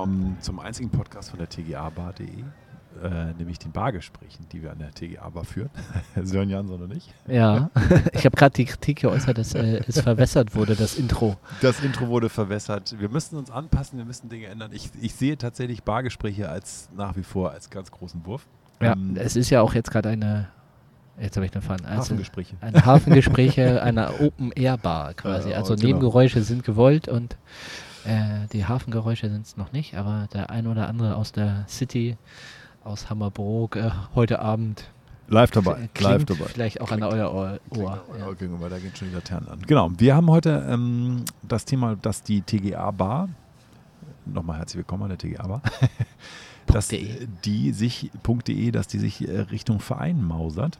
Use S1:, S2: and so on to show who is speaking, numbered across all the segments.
S1: willkommen zum einzigen Podcast von der TGA-Bar.de, äh, nämlich den Bargesprächen, die wir an der TGA-Bar führen. Sören Jansson und ich.
S2: Ja, ich habe gerade die Kritik geäußert, dass äh, es verwässert wurde, das Intro.
S1: Das Intro wurde verwässert. Wir müssen uns anpassen, wir müssen Dinge ändern. Ich, ich sehe tatsächlich Bargespräche als nach wie vor als ganz großen Wurf.
S2: Ja, ähm, es ist ja auch jetzt gerade eine Jetzt habe ich eine Fahne.
S1: Also Hafengespräche.
S2: Eine Hafengespräche einer Open-Air-Bar quasi. also genau. Nebengeräusche sind gewollt und äh, die Hafengeräusche sind es noch nicht, aber der ein oder andere aus der City, aus Hammerbrook, äh, heute Abend.
S1: Live dabei. Live dabei.
S2: Vielleicht auch an euer Ohr. Ohr
S1: ja. Gegenüber, da gehen schon die Laternen an. Genau. Wir haben heute ähm, das Thema, dass die TGA-Bar, nochmal herzlich willkommen an der TGA-Bar, dass die sich, .de, dass die sich äh, Richtung Verein mausert.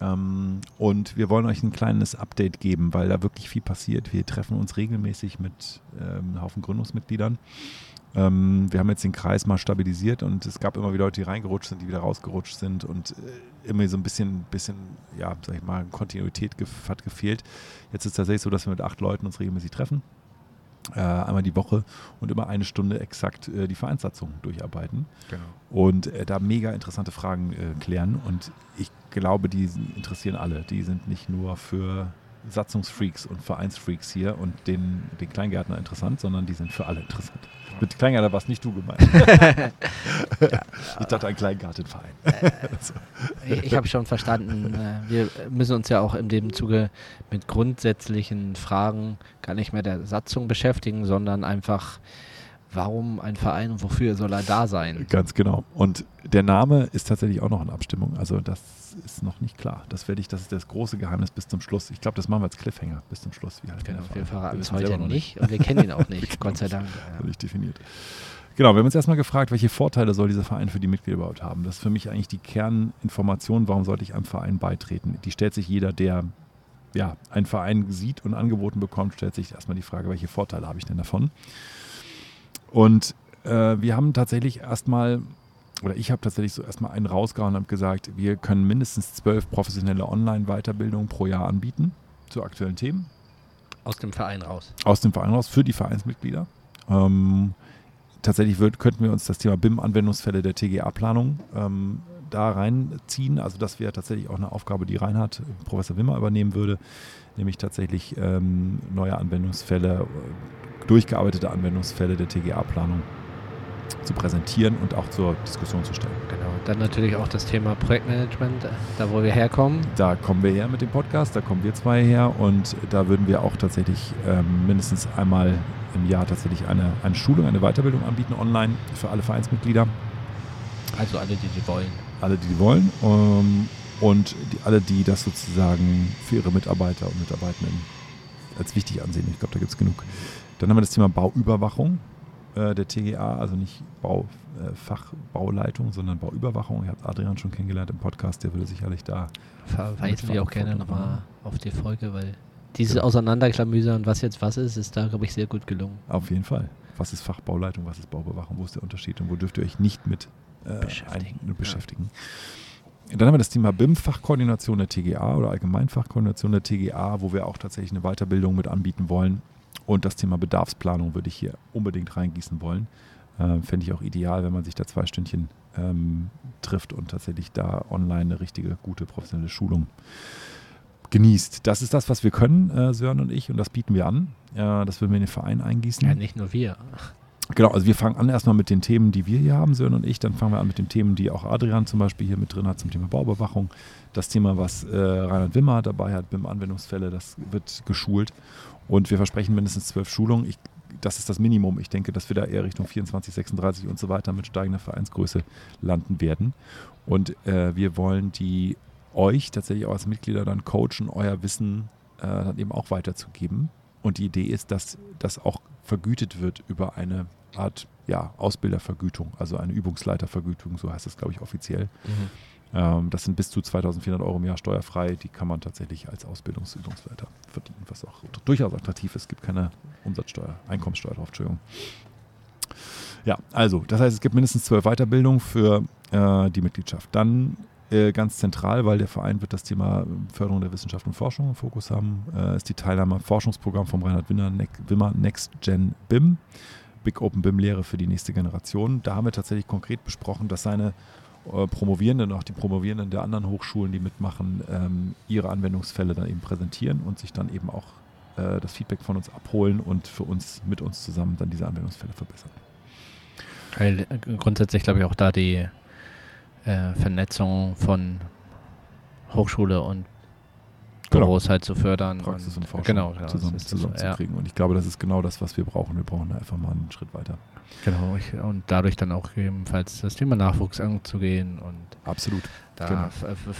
S1: Ähm, und wir wollen euch ein kleines Update geben, weil da wirklich viel passiert. Wir treffen uns regelmäßig mit ähm, einem Haufen Gründungsmitgliedern. Ähm, wir haben jetzt den Kreis mal stabilisiert und es gab immer wieder Leute, die reingerutscht sind, die wieder rausgerutscht sind und äh, immer so ein bisschen, bisschen, ja, sag ich mal, Kontinuität hat gefehlt. Jetzt ist es tatsächlich so, dass wir mit acht Leuten uns regelmäßig treffen einmal die Woche und immer eine Stunde exakt äh, die Vereinssatzung durcharbeiten. Genau. Und äh, da mega interessante Fragen äh, klären. Und ich glaube, die interessieren alle. Die sind nicht nur für Satzungsfreaks und Vereinsfreaks hier und den, den Kleingärtner interessant, sondern die sind für alle interessant. Mit Kleingärtner war es nicht du gemeint. ja, ich dachte ein Kleingartenverein.
S2: Äh, ich habe schon verstanden, äh, wir müssen uns ja auch in dem Zuge mit grundsätzlichen Fragen gar nicht mehr der Satzung beschäftigen, sondern einfach warum ein Verein und wofür soll er da sein?
S1: Ganz genau. Und der Name ist tatsächlich auch noch in Abstimmung. Also das ist noch nicht klar. Das werde ich, das ist das große Geheimnis bis zum Schluss. Ich glaube, das machen wir als Cliffhanger bis zum Schluss.
S2: Wie halt genau, wir verraten es heute nicht und wir kennen ihn auch nicht, Gott sei Dank.
S1: Ja. Nicht definiert. Genau, wir haben uns erstmal gefragt, welche Vorteile soll dieser Verein für die Mitglieder überhaupt haben? Das ist für mich eigentlich die Kerninformation, warum sollte ich einem Verein beitreten? Die stellt sich jeder, der ja, einen Verein sieht und angeboten bekommt, stellt sich erstmal die Frage, welche Vorteile habe ich denn davon? Und äh, wir haben tatsächlich erstmal, oder ich habe tatsächlich so erstmal einen rausgehauen und habe gesagt, wir können mindestens zwölf professionelle Online-Weiterbildungen pro Jahr anbieten zu aktuellen Themen.
S2: Aus dem Verein raus.
S1: Aus dem Verein raus für die Vereinsmitglieder. Ähm, tatsächlich würd, könnten wir uns das Thema BIM-Anwendungsfälle der TGA-Planung ähm, da reinziehen. Also das wäre tatsächlich auch eine Aufgabe, die Reinhard, Professor Wimmer, übernehmen würde, nämlich tatsächlich ähm, neue Anwendungsfälle durchgearbeitete Anwendungsfälle der TGA-Planung zu präsentieren und auch zur Diskussion zu stellen.
S2: Genau. Dann natürlich auch das Thema Projektmanagement, da wo wir herkommen.
S1: Da kommen wir her mit dem Podcast, da kommen wir zwei her und da würden wir auch tatsächlich ähm, mindestens einmal im Jahr tatsächlich eine, eine Schulung, eine Weiterbildung anbieten online für alle Vereinsmitglieder.
S2: Also alle, die die wollen.
S1: Alle, die die wollen. Ähm, und die, alle, die das sozusagen für ihre Mitarbeiter und Mitarbeitenden als wichtig ansehen. Ich glaube, da gibt es genug. Dann haben wir das Thema Bauüberwachung äh, der TGA, also nicht Bau, äh, Fachbauleitung, sondern Bauüberwachung. Ihr habt Adrian schon kennengelernt im Podcast, der würde sicherlich da.
S2: Verweisen wir auch gerne nochmal auf die Folge, weil dieses ja. Auseinanderklamüsern, was jetzt was ist, ist da, glaube ich, sehr gut gelungen.
S1: Auf jeden Fall. Was ist Fachbauleitung, was ist Baubewachung, wo ist der Unterschied und wo dürft ihr euch nicht mit äh, beschäftigen? Ein, beschäftigen. Ja. Dann haben wir das Thema BIM-Fachkoordination der TGA oder Allgemeinfachkoordination der TGA, wo wir auch tatsächlich eine Weiterbildung mit anbieten wollen. Und das Thema Bedarfsplanung würde ich hier unbedingt reingießen wollen. Äh, Fände ich auch ideal, wenn man sich da zwei Stündchen ähm, trifft und tatsächlich da online eine richtige, gute, professionelle Schulung genießt. Das ist das, was wir können, äh, Sören und ich, und das bieten wir an. Äh, das würden wir in den Verein eingießen.
S2: Ja, nicht nur wir.
S1: Genau, also wir fangen an erstmal mit den Themen, die wir hier haben, Sören und ich. Dann fangen wir an mit den Themen, die auch Adrian zum Beispiel hier mit drin hat, zum Thema Bauüberwachung. Das Thema, was äh, Reinhard Wimmer dabei hat, BIM-Anwendungsfälle, das wird geschult. Und wir versprechen mindestens zwölf Schulungen. Ich, das ist das Minimum. Ich denke, dass wir da eher Richtung 24, 36 und so weiter mit steigender Vereinsgröße landen werden. Und äh, wir wollen die euch tatsächlich auch als Mitglieder dann coachen, euer Wissen äh, dann eben auch weiterzugeben. Und die Idee ist, dass das auch vergütet wird über eine Art ja, Ausbildervergütung, also eine Übungsleitervergütung, so heißt es, glaube ich, offiziell. Mhm. Ähm, das sind bis zu 2400 Euro im Jahr steuerfrei. Die kann man tatsächlich als Ausbildungsübungsleiter verdienen, was auch durchaus attraktiv ist. Es gibt keine Umsatzsteuer, Einkommenssteuer drauf, Entschuldigung. Ja, also, das heißt, es gibt mindestens zwölf Weiterbildungen für äh, die Mitgliedschaft. Dann äh, ganz zentral, weil der Verein wird das Thema Förderung der Wissenschaft und Forschung im Fokus haben, äh, ist die Teilnahme am Forschungsprogramm vom Reinhard Wimmer, Next Gen BIM. Big Open BIM-Lehre für die nächste Generation. Da haben wir tatsächlich konkret besprochen, dass seine äh, Promovierenden, auch die Promovierenden der anderen Hochschulen, die mitmachen, ähm, ihre Anwendungsfälle dann eben präsentieren und sich dann eben auch äh, das Feedback von uns abholen und für uns mit uns zusammen dann diese Anwendungsfälle verbessern.
S2: Weil äh, grundsätzlich glaube ich auch da die äh, Vernetzung von Hochschule und genau. Büros halt zu fördern.
S1: Praxis und, und Forschung
S2: genau, genau,
S1: zusammen, zusammenzukriegen. Ja. Und ich glaube, das ist genau das, was wir brauchen. Wir brauchen da einfach mal einen Schritt weiter.
S2: Genau, ich, und dadurch dann auch ebenfalls das Thema Nachwuchs anzugehen. Und
S1: Absolut.
S2: Da,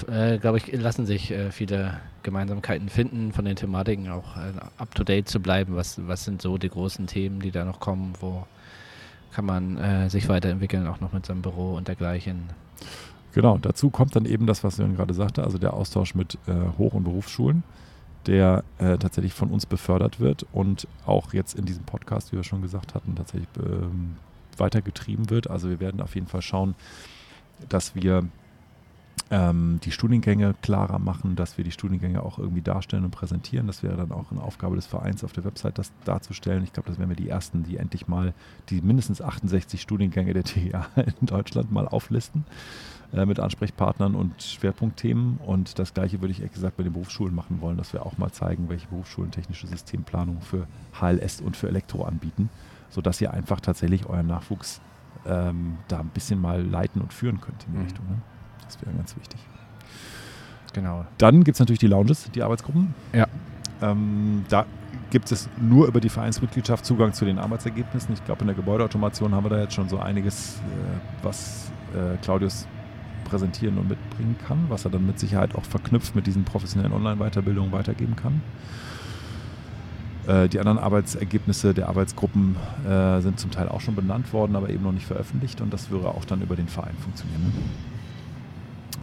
S2: genau. äh, glaube ich, lassen sich äh, viele Gemeinsamkeiten finden, von den Thematiken auch äh, up-to-date zu bleiben. Was, was sind so die großen Themen, die da noch kommen? Wo kann man äh, sich weiterentwickeln, auch noch mit seinem Büro und dergleichen?
S1: Genau, dazu kommt dann eben das, was Jörn gerade sagte, also der Austausch mit äh, Hoch- und Berufsschulen, der äh, tatsächlich von uns befördert wird und auch jetzt in diesem Podcast, wie wir schon gesagt hatten, tatsächlich ähm, weitergetrieben wird. Also wir werden auf jeden Fall schauen, dass wir ähm, die Studiengänge klarer machen, dass wir die Studiengänge auch irgendwie darstellen und präsentieren. Das wäre dann auch eine Aufgabe des Vereins auf der Website, das darzustellen. Ich glaube, das wären wir die Ersten, die endlich mal die mindestens 68 Studiengänge der TGA in Deutschland mal auflisten äh, mit Ansprechpartnern und Schwerpunktthemen. Und das Gleiche würde ich ehrlich gesagt bei den Berufsschulen machen wollen, dass wir auch mal zeigen, welche Berufsschulen technische Systemplanung für HLS und für Elektro anbieten, sodass ihr einfach tatsächlich euren Nachwuchs ähm, da ein bisschen mal leiten und führen könnt in die mhm. Richtung. Ne? Das wäre ganz wichtig.
S2: Genau.
S1: Dann gibt es natürlich die Lounges, die Arbeitsgruppen.
S2: Ja.
S1: Ähm, da gibt es nur über die Vereinsmitgliedschaft Zugang zu den Arbeitsergebnissen. Ich glaube, in der Gebäudeautomation haben wir da jetzt schon so einiges, äh, was äh, Claudius präsentieren und mitbringen kann, was er dann mit Sicherheit auch verknüpft mit diesen professionellen Online-Weiterbildungen weitergeben kann. Äh, die anderen Arbeitsergebnisse der Arbeitsgruppen äh, sind zum Teil auch schon benannt worden, aber eben noch nicht veröffentlicht und das würde auch dann über den Verein funktionieren.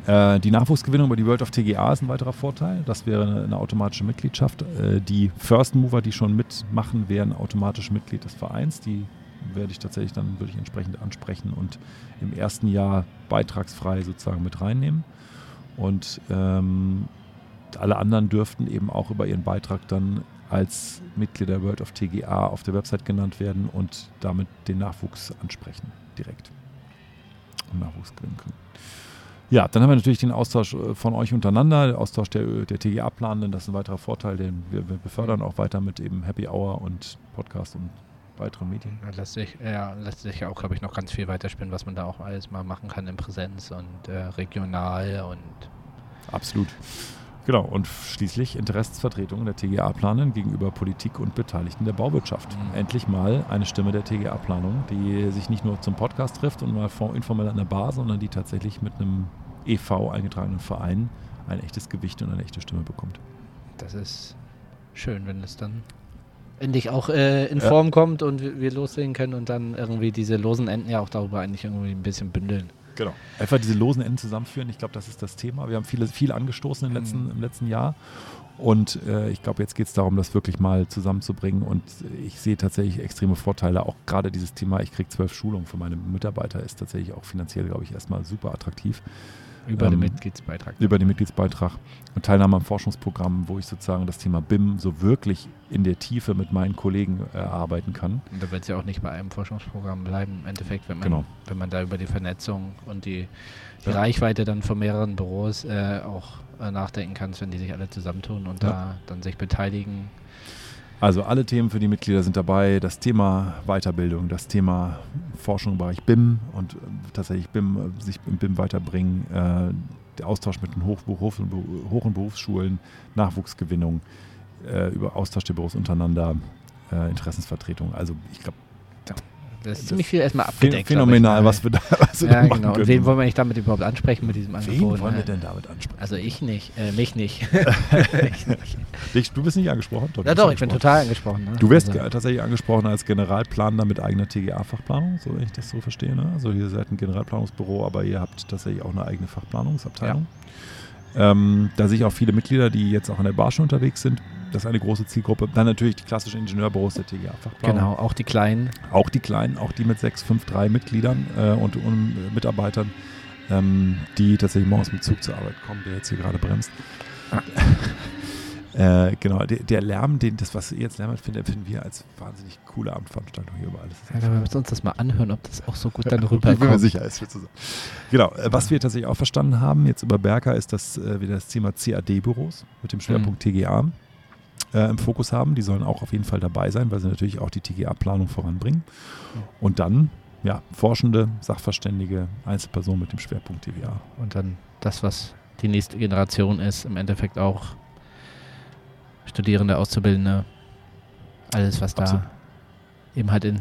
S1: Äh, die Nachwuchsgewinnung über die World of TGA ist ein weiterer Vorteil. Das wäre eine, eine automatische Mitgliedschaft. Äh, die First Mover, die schon mitmachen, wären automatisch Mitglied des Vereins. Die werde ich tatsächlich dann würde ich entsprechend ansprechen und im ersten Jahr beitragsfrei sozusagen mit reinnehmen. Und ähm, alle anderen dürften eben auch über ihren Beitrag dann als Mitglieder der World of TGA auf der Website genannt werden und damit den Nachwuchs ansprechen direkt und Nachwuchs gewinnen können. Ja, dann haben wir natürlich den Austausch äh, von euch untereinander, der Austausch der, der TGA-Planenden, das ist ein weiterer Vorteil, den wir, wir befördern auch weiter mit eben Happy Hour und Podcast und weiteren Medien.
S2: Lässt sich, ja, lässt sich auch, glaube ich, noch ganz viel weiterspinnen, was man da auch alles mal machen kann in Präsenz und äh, regional und.
S1: Absolut. Genau, und schließlich Interessensvertretungen der TGA-Planung gegenüber Politik und Beteiligten der Bauwirtschaft. Mhm. Endlich mal eine Stimme der TGA-Planung, die sich nicht nur zum Podcast trifft und mal informell an der Bar, sondern die tatsächlich mit einem EV eingetragenen Verein ein echtes Gewicht und eine echte Stimme bekommt.
S2: Das ist schön, wenn es dann endlich auch äh, in Form ja. kommt und wir, wir loslegen können und dann irgendwie diese losen Enden ja auch darüber eigentlich irgendwie ein bisschen bündeln.
S1: Genau. Einfach diese losen Enden zusammenführen. Ich glaube, das ist das Thema. Wir haben viele, viel angestoßen im letzten, mhm. im letzten Jahr. Und äh, ich glaube, jetzt geht es darum, das wirklich mal zusammenzubringen. Und ich sehe tatsächlich extreme Vorteile. Auch gerade dieses Thema, ich kriege zwölf Schulungen für meine Mitarbeiter, ist tatsächlich auch finanziell, glaube ich, erstmal super attraktiv.
S2: Über ähm, den Mitgliedsbeitrag.
S1: Über den Mitgliedsbeitrag. Und Teilnahme am Forschungsprogramm, wo ich sozusagen das Thema BIM so wirklich in der Tiefe mit meinen Kollegen erarbeiten kann.
S2: Und da wird es ja auch nicht bei einem Forschungsprogramm bleiben, im Endeffekt, wenn man, genau. wenn man da über die Vernetzung und die, die ja. Reichweite dann von mehreren Büros äh, auch äh, nachdenken kann, wenn die sich alle zusammentun und ja. da dann sich beteiligen
S1: also alle Themen für die Mitglieder sind dabei. Das Thema Weiterbildung, das Thema Forschung im Bereich BIM und äh, tatsächlich BIM, äh, sich im BIM weiterbringen, äh, der Austausch mit den Hoch-, Hoch und Berufsschulen, Nachwuchsgewinnung, äh, über Austausch der Büros untereinander, äh, Interessensvertretung. Also ich glaube,
S2: das ist ziemlich viel erstmal abgedeckt.
S1: Phänomenal, was wir da was
S2: ja, wir genau. Und wen wollen wir eigentlich damit überhaupt ansprechen mit diesem Angebot?
S1: Wen wollen wir denn damit ansprechen?
S2: Also ich nicht, äh, mich nicht.
S1: ich du bist nicht angesprochen?
S2: Doch, ja doch, ich bin total angesprochen. Ne?
S1: Du wirst also. tatsächlich angesprochen als Generalplaner mit eigener TGA-Fachplanung, so wenn ich das so verstehe. Ne? Also ihr seid ein Generalplanungsbüro, aber ihr habt tatsächlich auch eine eigene Fachplanungsabteilung. Ja. Ähm, da sehe ich auch viele Mitglieder, die jetzt auch an der Barsche unterwegs sind, das ist eine große Zielgruppe. Dann natürlich die klassischen Ingenieurbüros der TGA-Fachplanung.
S2: Genau, auch die kleinen.
S1: Auch die kleinen, auch die mit sechs, fünf, drei Mitgliedern äh, und, und Mitarbeitern, ähm, die tatsächlich morgens mit Zug zur Arbeit kommen, der jetzt hier gerade bremst. Äh, genau, der, der, Lärm, den, das, was ihr jetzt Lärm findet, empfinden wir als wahnsinnig coole Abendveranstaltung hier über alles.
S2: Ja, wir müssen uns das mal anhören, ob das auch so gut dann rüberkommt. Ich bin
S1: mir sicher, ist zusammen. Genau, äh, was wir tatsächlich auch verstanden haben, jetzt über Berka, ist, dass äh, wir das Thema CAD-Büros mit dem Schwerpunkt mhm. TGA äh, im Fokus haben. Die sollen auch auf jeden Fall dabei sein, weil sie natürlich auch die TGA-Planung voranbringen. Und dann ja, Forschende, Sachverständige, Einzelpersonen mit dem Schwerpunkt TGA.
S2: Und dann das, was die nächste Generation ist, im Endeffekt auch Studierende, Auszubildende, alles, was Absolut. da eben halt in,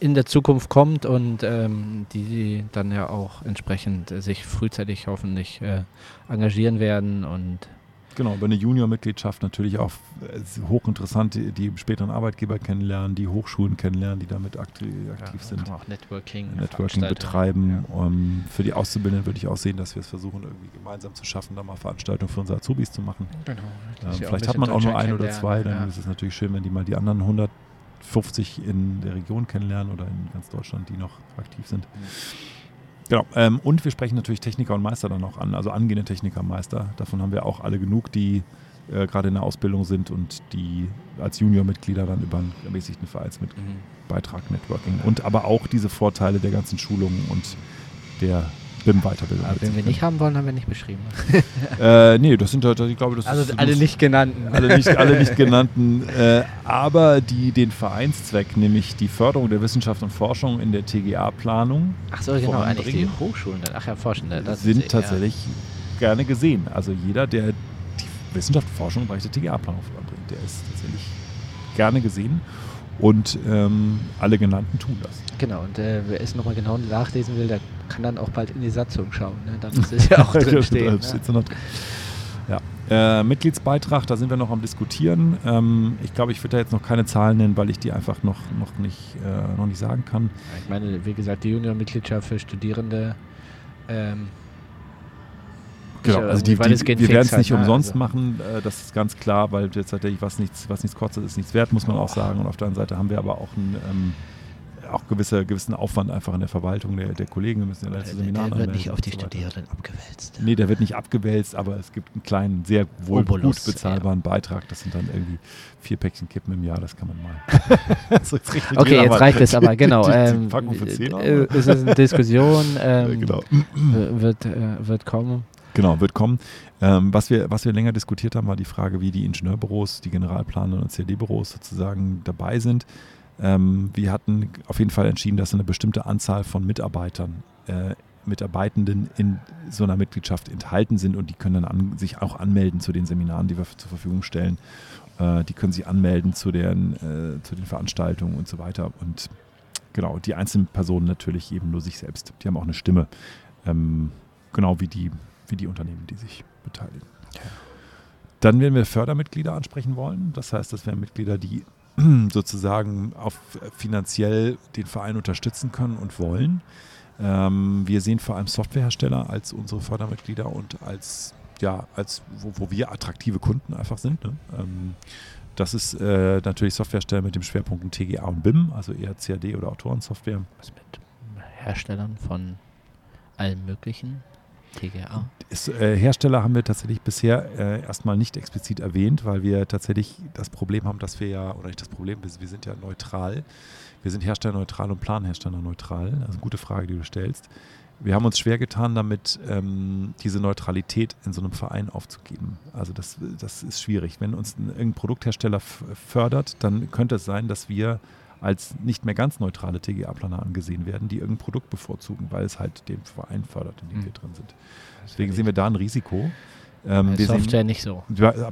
S2: in der Zukunft kommt und ähm, die dann ja auch entsprechend sich frühzeitig hoffentlich äh, engagieren werden und
S1: Genau, über eine Junior-Mitgliedschaft natürlich auch äh, hochinteressant, die, die späteren Arbeitgeber kennenlernen, die Hochschulen kennenlernen, die damit aktiv, aktiv ja, sind.
S2: Auch Networking,
S1: Networking betreiben. Ja. Um, für die Auszubildenden würde ich auch sehen, dass wir es versuchen, irgendwie gemeinsam zu schaffen, da mal Veranstaltungen für unsere Azubis zu machen. Genau. Ähm, vielleicht hat man auch nur ein oder zwei, dann ja. ist es natürlich schön, wenn die mal die anderen 150 in der Region kennenlernen oder in ganz Deutschland, die noch aktiv sind. Mhm. Genau. Ähm, und wir sprechen natürlich Techniker und Meister dann auch an, also angehende Techniker und Meister. Davon haben wir auch alle genug, die äh, gerade in der Ausbildung sind und die als Junior-Mitglieder dann über einen ermäßigten Vereinsbeitrag mhm. Networking und aber auch diese Vorteile der ganzen Schulungen und der BIM-Weiterbildung.
S2: Aber wenn wir nicht haben wollen, haben wir nicht beschrieben.
S1: äh, nee, das sind halt, ich glaube, das
S2: Also
S1: ist,
S2: alle nicht genannten.
S1: Alle nicht, alle nicht genannten. Äh, aber die den Vereinszweck, nämlich die Förderung der Wissenschaft und Forschung in der TGA-Planung.
S2: Ach so, genau, eigentlich die Hochschulen, ach ja, Forschende.
S1: Das sind ist, tatsächlich ja. gerne gesehen. Also jeder, der die Wissenschaft und Forschung im Bereich der TGA-Planung voranbringt, der ist tatsächlich gerne gesehen. Und ähm, alle genannten tun das.
S2: Genau, und äh, wer es nochmal genau nachlesen will, der kann dann auch bald in die Satzung schauen. Ne? Dann ist es ja auch drin stehen. ne?
S1: Ja. Äh, Mitgliedsbeitrag, da sind wir noch am diskutieren. Ähm, ich glaube, ich würde da jetzt noch keine Zahlen nennen, weil ich die einfach noch, noch, nicht, äh, noch nicht sagen kann.
S2: Ich meine, wie gesagt, die Junior-Mitgliedschaft für Studierende ähm,
S1: Genau, also die, die, wir werden es nicht halt, umsonst also. machen, äh, das ist ganz klar, weil jetzt tatsächlich was nichts, was nichts kostet, ist nichts wert, muss man oh. auch sagen. Und auf der anderen Seite haben wir aber auch einen ähm, auch gewisse, gewissen Aufwand einfach in der Verwaltung der, der Kollegen. Wir müssen ja letzte
S2: Seminare. Der wird nicht auf die so Studierenden abgewälzt.
S1: Nee, der wird nicht abgewälzt, aber es gibt einen kleinen, sehr wohl Obolus, gut bezahlbaren ja. Beitrag. Das sind dann irgendwie vier Päckchen Kippen im Jahr, das kann man mal.
S2: so, jetzt okay, jetzt reicht es aber, genau. Die, die, die ähm, Packung für 10 äh, es ist eine Diskussion, ähm, genau. wird, äh, wird kommen.
S1: Genau, wird kommen. Ähm, was, wir, was wir länger diskutiert haben, war die Frage, wie die Ingenieurbüros, die Generalplaner und CAD-Büros sozusagen dabei sind. Ähm, wir hatten auf jeden Fall entschieden, dass eine bestimmte Anzahl von Mitarbeitern, äh, Mitarbeitenden in so einer Mitgliedschaft enthalten sind und die können dann an, sich auch anmelden zu den Seminaren, die wir zur Verfügung stellen. Äh, die können sich anmelden zu, deren, äh, zu den Veranstaltungen und so weiter. Und genau, die einzelnen Personen natürlich eben nur sich selbst. Die haben auch eine Stimme. Ähm, genau wie die wie die Unternehmen, die sich beteiligen. Dann werden wir Fördermitglieder ansprechen wollen. Das heißt, das wären Mitglieder, die sozusagen auf finanziell den Verein unterstützen können und wollen. Ähm, wir sehen vor allem Softwarehersteller als unsere Fördermitglieder und als, ja, als wo, wo wir attraktive Kunden einfach sind. Ne? Ähm, das ist äh, natürlich Softwarehersteller mit dem Schwerpunkt TGA und BIM, also eher CAD oder Autorensoftware.
S2: Was mit Herstellern von allen möglichen TGA.
S1: Ist, äh, Hersteller haben wir tatsächlich bisher äh, erstmal nicht explizit erwähnt, weil wir tatsächlich das Problem haben, dass wir ja, oder nicht das Problem, wir sind ja neutral. Wir sind herstellerneutral und planherstellerneutral. Also eine gute Frage, die du stellst. Wir haben uns schwer getan, damit ähm, diese Neutralität in so einem Verein aufzugeben. Also das, das ist schwierig. Wenn uns ein, irgendein Produkthersteller fördert, dann könnte es sein, dass wir als nicht mehr ganz neutrale TGA-Planer angesehen werden, die irgendein Produkt bevorzugen, weil es halt den Verein fördert, in dem mhm. wir drin sind. Deswegen sehen wir da ein Risiko.
S2: Ähm, bei Software sehen, nicht so.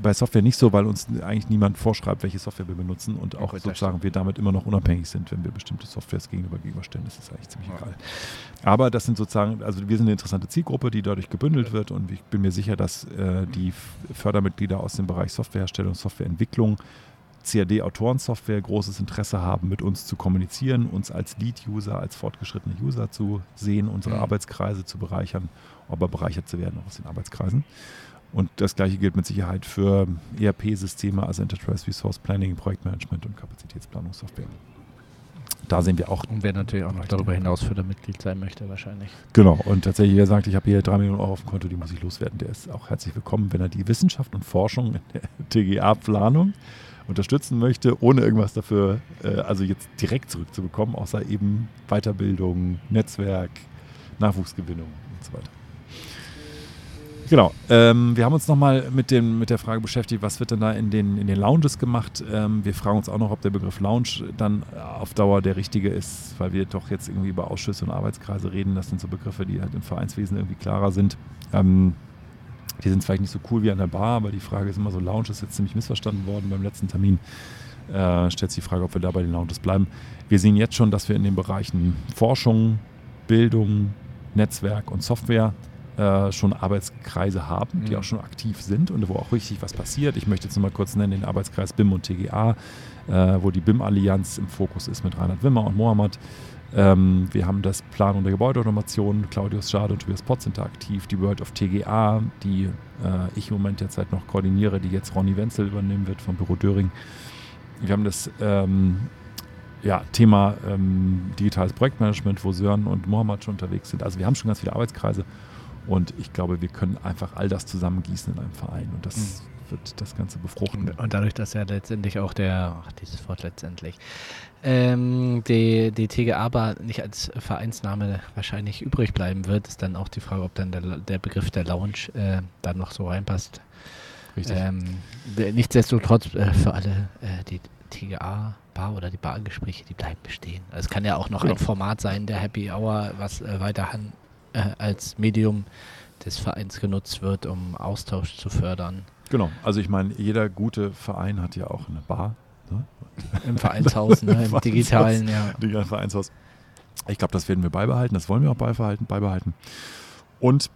S1: Bei Software nicht so, weil uns eigentlich niemand vorschreibt, welche Software wir benutzen und auch ja, sozusagen wir damit immer noch unabhängig sind, wenn wir bestimmte Softwares gegenüber gegenüberstellen. Das ist eigentlich ziemlich ja. egal. Aber das sind sozusagen, also wir sind eine interessante Zielgruppe, die dadurch gebündelt wird und ich bin mir sicher, dass äh, die Fördermitglieder aus dem Bereich Softwareherstellung, Softwareentwicklung CAD-Autorensoftware großes Interesse haben, mit uns zu kommunizieren, uns als Lead-User, als fortgeschrittene User zu sehen, unsere mhm. Arbeitskreise zu bereichern, aber bereichert zu werden aus den Arbeitskreisen. Und das gleiche gilt mit Sicherheit für ERP-Systeme, also Enterprise Resource Planning, Projektmanagement und Kapazitätsplanungssoftware. da sehen wir auch.
S2: Und wer natürlich auch noch darüber hinaus Fördermitglied sein möchte, wahrscheinlich.
S1: Genau, und tatsächlich, wer sagt, ich habe hier drei Millionen Euro auf dem Konto, die muss ich loswerden, der ist auch herzlich willkommen, wenn er die Wissenschaft und Forschung in der TGA-Planung unterstützen möchte, ohne irgendwas dafür, äh, also jetzt direkt zurückzubekommen, außer eben Weiterbildung, Netzwerk, Nachwuchsgewinnung und so weiter. Genau. Ähm, wir haben uns nochmal mit, mit der Frage beschäftigt, was wird denn da in den, in den Lounges gemacht. Ähm, wir fragen uns auch noch, ob der Begriff Lounge dann auf Dauer der richtige ist, weil wir doch jetzt irgendwie über Ausschüsse und Arbeitskreise reden. Das sind so Begriffe, die halt im Vereinswesen irgendwie klarer sind. Ähm, die sind vielleicht nicht so cool wie an der Bar, aber die Frage ist immer so, Lounge ist jetzt ziemlich missverstanden worden beim letzten Termin. Äh, stellt sich die Frage, ob wir da bei den Lounges bleiben. Wir sehen jetzt schon, dass wir in den Bereichen Forschung, Bildung, Netzwerk und Software äh, schon Arbeitskreise haben, die mhm. auch schon aktiv sind und wo auch richtig was passiert. Ich möchte jetzt mal kurz nennen den Arbeitskreis BIM und TGA, äh, wo die BIM-Allianz im Fokus ist mit Reinhard Wimmer und Mohammed. Ähm, wir haben das Planung der Gebäudeautomation, Claudius Schade und Tobias Potts sind da aktiv. Die World of TGA, die äh, ich im Moment derzeit noch koordiniere, die jetzt Ronny Wenzel übernehmen wird vom Büro Döring. Wir haben das ähm, ja, Thema ähm, digitales Projektmanagement, wo Sören und Mohammed schon unterwegs sind. Also wir haben schon ganz viele Arbeitskreise und ich glaube, wir können einfach all das zusammengießen in einem Verein und das mhm. wird das Ganze befruchten.
S2: Und dadurch, dass ja letztendlich auch der, ach, dieses Wort letztendlich, ähm, die, die TGA aber nicht als Vereinsname wahrscheinlich übrig bleiben wird, ist dann auch die Frage, ob dann der, der Begriff der Lounge äh, da noch so reinpasst. Richtig. Ähm, nichtsdestotrotz äh, für alle äh, die TGA Bar oder die Bargespräche, die bleiben bestehen. Also es kann ja auch noch genau. ein Format sein, der Happy Hour, was äh, weiterhin äh, als Medium des Vereins genutzt wird, um Austausch zu fördern.
S1: Genau, also ich meine, jeder gute Verein hat ja auch eine Bar.
S2: Ne? Im Vereinshaus, ne? im digitalen, ja.
S1: Digitalen Vereinshaus. Ich glaube, das werden wir beibehalten, das wollen wir auch beibehalten. beibehalten. Und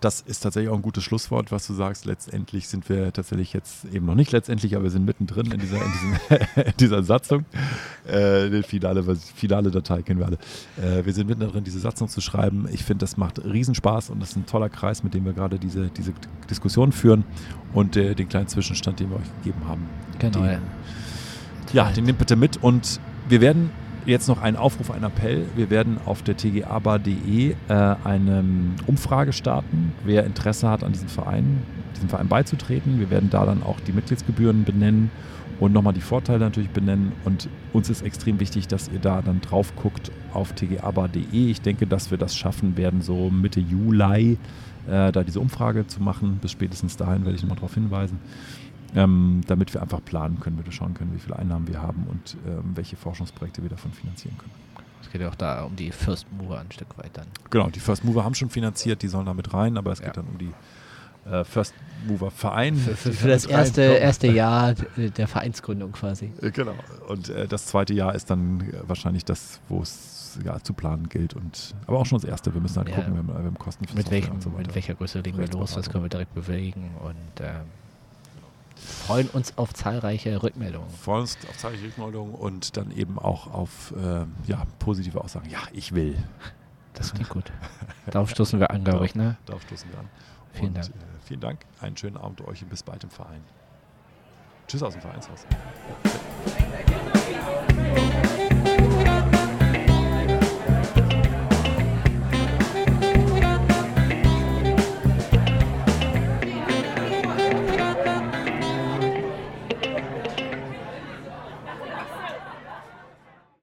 S1: das ist tatsächlich auch ein gutes Schlusswort, was du sagst. Letztendlich sind wir tatsächlich jetzt eben noch nicht letztendlich, aber wir sind mittendrin in dieser, in diesem, in dieser Satzung. Äh, die finale, finale Datei kennen wir alle. Äh, wir sind mittendrin, diese Satzung zu schreiben. Ich finde, das macht Riesenspaß und das ist ein toller Kreis, mit dem wir gerade diese, diese Diskussion führen und äh, den kleinen Zwischenstand, den wir euch gegeben haben.
S2: Genau. Den,
S1: ja, den nehmt bitte mit und wir werden jetzt noch ein Aufruf, ein Appell. Wir werden auf der tgabar.de äh, eine Umfrage starten, wer Interesse hat, an diesem Verein, diesem Verein beizutreten. Wir werden da dann auch die Mitgliedsgebühren benennen und nochmal die Vorteile natürlich benennen. Und uns ist extrem wichtig, dass ihr da dann drauf guckt auf tgabar.de. Ich denke, dass wir das schaffen werden, so Mitte Juli äh, da diese Umfrage zu machen. Bis spätestens dahin werde ich nochmal darauf hinweisen ähm, damit wir einfach planen können, wir schauen können, wie viele Einnahmen wir haben und ähm, welche Forschungsprojekte wir davon finanzieren können.
S2: Es geht ja auch da um die First Mover ein Stück weit dann.
S1: Genau, die First Mover haben schon finanziert, die sollen da mit rein, aber es ja. geht dann um die äh, First Mover Verein.
S2: Für, für, für das erste, erste Jahr der Vereinsgründung quasi.
S1: Äh, genau. Und äh, das zweite Jahr ist dann äh, wahrscheinlich das, wo es ja, zu planen gilt. Und, aber auch schon das erste. Wir müssen halt ja. gucken, wir wir haben Kosten
S2: für mit, welchem, so mit welcher Größe legen wir los, das können wir direkt bewegen. Und ähm, freuen uns auf zahlreiche Rückmeldungen.
S1: Freuen uns auf zahlreiche Rückmeldungen und dann eben auch auf äh, ja, positive Aussagen. Ja, ich will.
S2: Das klingt gut. Darauf stoßen wir an, glaube ich. Ne?
S1: Darauf stoßen wir an.
S2: Vielen und, Dank. Äh,
S1: vielen Dank. Einen schönen Abend euch und bis bald im Verein. Tschüss aus dem Vereinshaus.